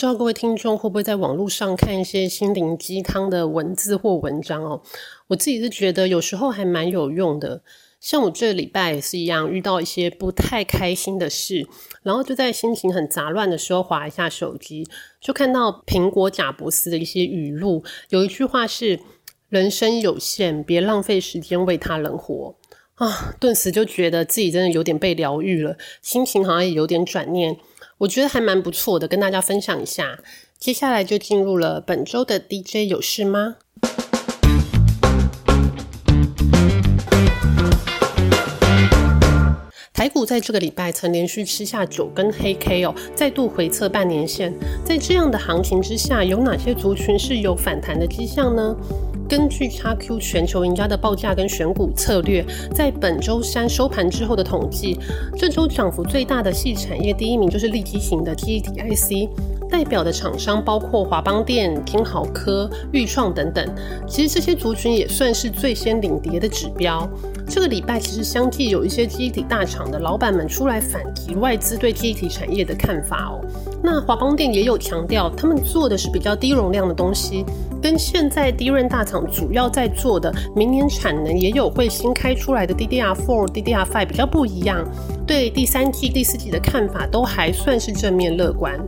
不知道各位听众会不会在网络上看一些心灵鸡汤的文字或文章哦？我自己是觉得有时候还蛮有用的。像我这礼拜也是一样，遇到一些不太开心的事，然后就在心情很杂乱的时候划一下手机，就看到苹果贾伯斯的一些语录，有一句话是“人生有限，别浪费时间为他人活”。啊，顿时就觉得自己真的有点被疗愈了，心情好像也有点转念。我觉得还蛮不错的，跟大家分享一下。接下来就进入了本周的 DJ 有事吗？台股在这个礼拜曾连续吃下九根黑 K 哦，再度回测半年线。在这样的行情之下，有哪些族群是有反弹的迹象呢？根据 XQ 全球赢家的报价跟选股策略，在本周三收盘之后的统计，这周涨幅最大的系产业第一名就是立基型的 T D I C，代表的厂商包括华邦电、金豪科、裕创等等。其实这些族群也算是最先领跌的指标。这个礼拜其实相继有一些基体大厂的老板们出来反击外资对基体产业的看法哦。那华邦店也有强调，他们做的是比较低容量的东西。跟现在低润大厂主要在做的，明年产能也有会新开出来的 DDR4、DDR5 比较不一样，对第三季、第四季的看法都还算是正面乐观。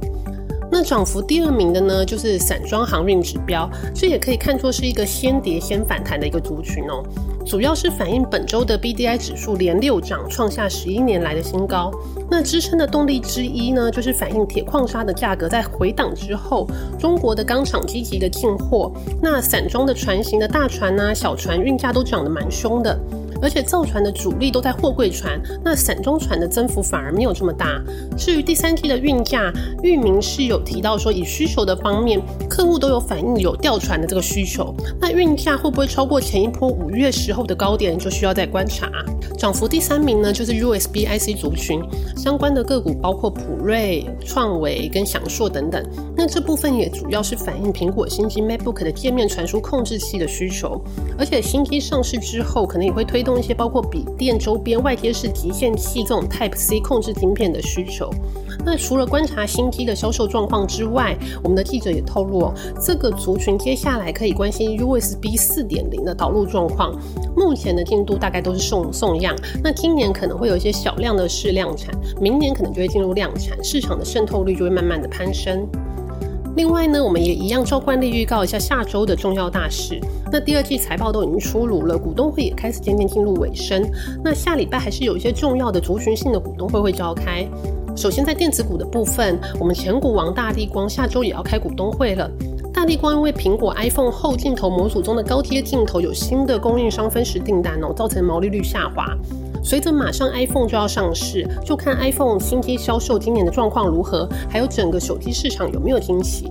那涨幅第二名的呢，就是散装航运指标，这也可以看作是一个先跌先反弹的一个族群哦。主要是反映本周的 BDI 指数连六涨，创下十一年来的新高。那支撑的动力之一呢，就是反映铁矿砂的价格在回档之后，中国的钢厂积极的进货，那散装的船型的大船呐、小船运价都涨得蛮凶的。而且造船的主力都在货柜船，那散装船的增幅反而没有这么大。至于第三季的运价，域名是有提到说，以需求的方面，客户都有反映有调船的这个需求。那运价会不会超过前一波五月时候的高点，就需要再观察。涨幅第三名呢，就是 USB IC 族群相关的个股，包括普瑞、创维跟享硕等等。那这部分也主要是反映苹果新机 MacBook 的界面传输控制器的需求，而且新机上市之后，可能也会推动。一些包括笔电周边外接式极限器这种 Type C 控制晶片的需求。那除了观察新机的销售状况之外，我们的记者也透露，哦，这个族群接下来可以关心 USB 四点零的导入状况。目前的进度大概都是送送样，那今年可能会有一些小量的试量产，明年可能就会进入量产，市场的渗透率就会慢慢的攀升。另外呢，我们也一样照惯例预告一下下周的重要大事。那第二季财报都已经出炉了，股东会也开始渐渐进入尾声。那下礼拜还是有一些重要的族群性的股东会会召开。首先在电子股的部分，我们前股王大力光下周也要开股东会了。大力光因为苹果 iPhone 后镜头模组中的高阶镜头有新的供应商分时订单哦，造成毛利率下滑。随着马上 iPhone 就要上市，就看 iPhone 新机销售今年的状况如何，还有整个手机市场有没有惊喜。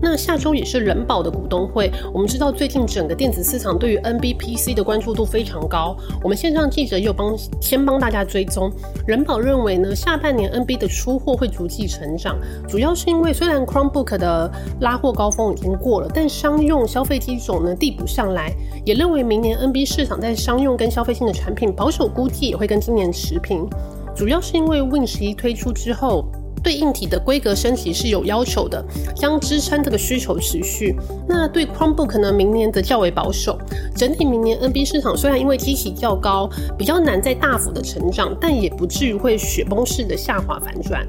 那下周也是人保的股东会，我们知道最近整个电子市场对于 NBPC 的关注度非常高，我们线上记者也有帮先帮大家追踪。人保认为呢，下半年 NB 的出货会逐季成长，主要是因为虽然 Chromebook 的拉货高峰已经过了，但商用消费机种呢递补上来，也认为明年 NB 市场在商用跟消费性的产品保守估计也会跟今年持平，主要是因为 Win 十一推出之后。对硬体的规格升级是有要求的，将支撑这个需求持续。那对 Chromebook 呢？明年则较为保守。整体明年 NB 市场虽然因为机体较高，比较难再大幅的成长，但也不至于会雪崩式的下滑反转。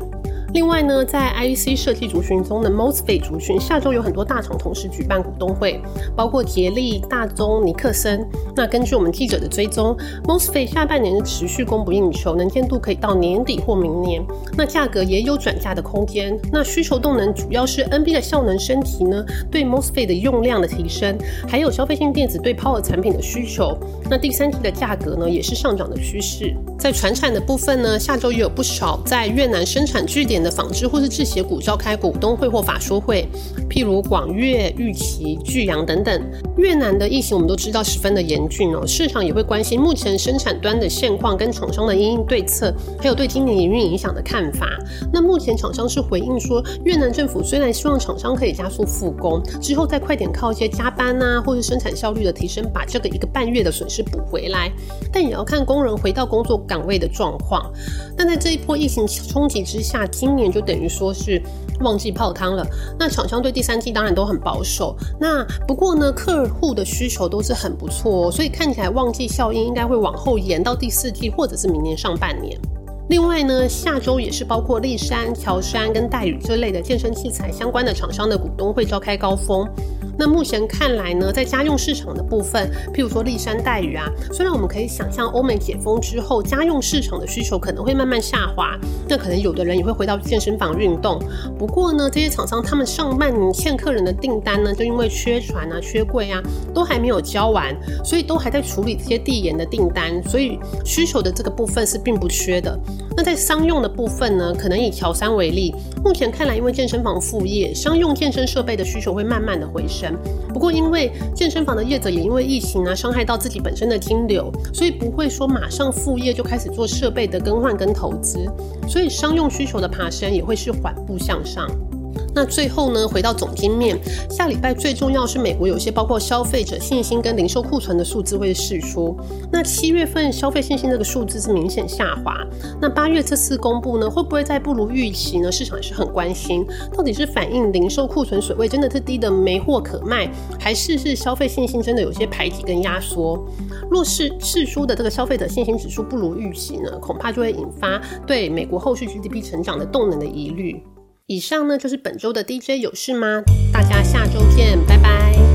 另外呢，在 IEC 设计族群中的 Mosfet 族群，下周有很多大厂同时举办股东会，包括捷力、大宗、尼克森。那根据我们记者的追踪，Mosfet 下半年的持续供不应求，能见度可以到年底或明年。那价格也有转嫁的空间。那需求动能主要是 NB 的效能升级呢，对 Mosfet 的用量的提升，还有消费性电子对 Power 产品的需求。那第三季的价格呢，也是上涨的趋势。在船产的部分呢，下周也有不少在越南生产据点的纺织或是制鞋股召开股东会或法说会。譬如广越、玉岐、巨阳等等。越南的疫情我们都知道十分的严峻哦，市场也会关心目前生产端的现况跟厂商的因应对策，还有对今年营运影响的看法。那目前厂商是回应说，越南政府虽然希望厂商可以加速复工，之后再快点靠一些加班啊，或者生产效率的提升，把这个一个半月的损失补回来，但也要看工人回到工作岗位的状况。但在这一波疫情冲击之下，今年就等于说是。旺季泡汤了，那厂商对第三季当然都很保守。那不过呢，客户的需求都是很不错，所以看起来旺季效应应该会往后延到第四季或者是明年上半年。另外呢，下周也是包括立山、乔山跟戴宇这类的健身器材相关的厂商的股东会召开高峰。那目前看来呢，在家用市场的部分，譬如说立山带鱼啊，虽然我们可以想象欧美解封之后，家用市场的需求可能会慢慢下滑，那可能有的人也会回到健身房运动。不过呢，这些厂商他们上半年欠客人的订单呢，就因为缺船啊、缺柜啊，都还没有交完，所以都还在处理这些递延的订单，所以需求的这个部分是并不缺的。那在商用的部分呢，可能以乔山为例，目前看来，因为健身房副业、商用健身设备的需求会慢慢的回升。不过，因为健身房的业者也因为疫情啊，伤害到自己本身的金流，所以不会说马上副业就开始做设备的更换跟投资，所以商用需求的爬升也会是缓步向上。那最后呢，回到总经面，下礼拜最重要是美国有些包括消费者信心跟零售库存的数字会释出。那七月份消费信心这个数字是明显下滑。那八月这次公布呢，会不会再不如预期呢？市场也是很关心，到底是反映零售库存水位真的是低的没货可卖，还是是消费信心真的有些排挤跟压缩？若是释出的这个消费者信心指数不如预期呢，恐怕就会引发对美国后续 GDP 成长的动能的疑虑。以上呢就是本周的 DJ 有事吗？大家下周见，拜拜。